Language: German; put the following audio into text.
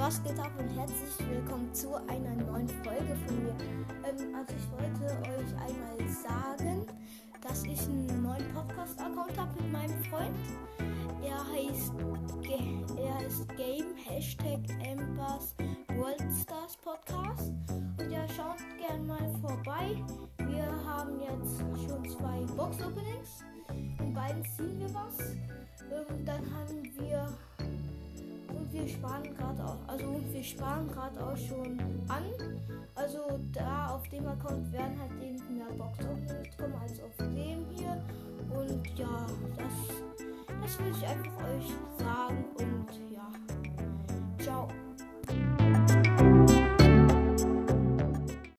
was geht ab und herzlich willkommen zu einer neuen Folge von mir. Ähm, also ich wollte euch einmal sagen, dass ich einen neuen Podcast-Account habe mit meinem Freund. Er heißt, er ist Game Hashtag Embers Worldstars Podcast. Und ja, schaut gerne mal vorbei. Wir haben jetzt schon zwei Box-Openings. In beiden ziehen wir was. Und dann haben wir wir sparen gerade auch, also wir sparen gerade auch schon an. Also da auf dem Account werden halt eben mehr Box-Openings kommen als auf dem hier. Und ja, das, das will ich einfach euch sagen und ja, ciao.